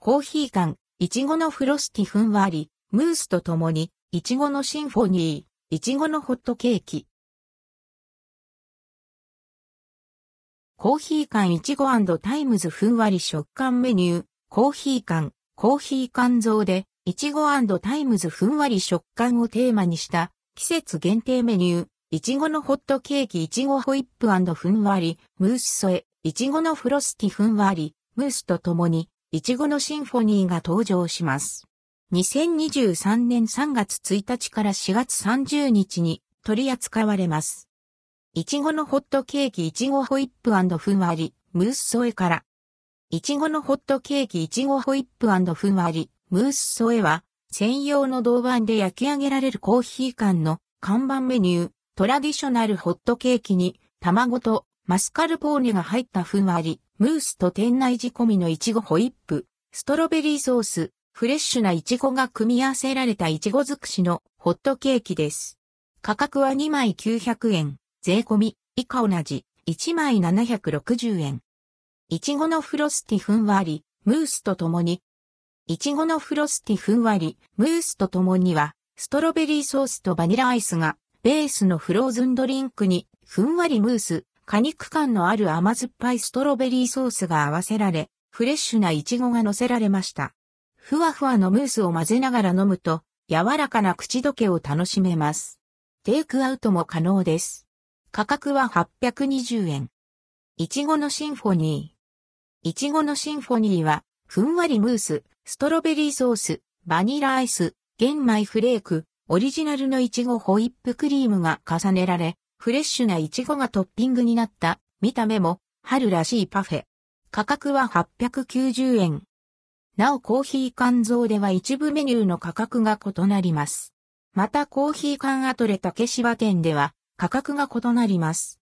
コーヒー缶、いちごのフロスティふんわり、ムースとともに、いちごのシンフォニー、いちごのホットケーキ。コーヒー缶いちごタイムズふんわり食感メニュー、コーヒー缶、コーヒー缶像で、いちごタイムズふんわり食感をテーマにした季節限定メニュー、いちごのホットケーキいちごホイップふんわり、ムース添え、いちごのフロスティふんわり、ムースとともに、いちごのシンフォニーが登場します。2023年3月1日から4月30日に取り扱われます。いちごのホットケーキいちごホイップふんわり、ムース添えから。いちごのホットケーキいちごホイップふんわり、ムース添えは、専用の銅板で焼き上げられるコーヒー缶の看板メニュー、トラディショナルホットケーキに、卵とマスカルポーネが入ったふんわり、ムースと店内仕込みのいちごホイップ、ストロベリーソース、フレッシュないちごが組み合わせられたいちご尽くしのホットケーキです。価格は2枚900円。税込み、以下同じ、1枚760円。いちごのフロスティふんわり、ムースとともに、いちごのフロスティふんわり、ムースとともには、ストロベリーソースとバニラアイスが、ベースのフローズンドリンクに、ふんわりムース、果肉感のある甘酸っぱいストロベリーソースが合わせられ、フレッシュなイチゴが乗せられました。ふわふわのムースを混ぜながら飲むと、柔らかな口どけを楽しめます。テイクアウトも可能です。価格は820円。いちごのシンフォニー。いちごのシンフォニーは、ふんわりムース、ストロベリーソース、バニラアイス、玄米フレーク、オリジナルのいちごホイップクリームが重ねられ、フレッシュなイチゴがトッピングになった見た目も春らしいパフェ。価格は890円。なおコーヒー缶像では一部メニューの価格が異なります。またコーヒー缶アトレ竹芝店では価格が異なります。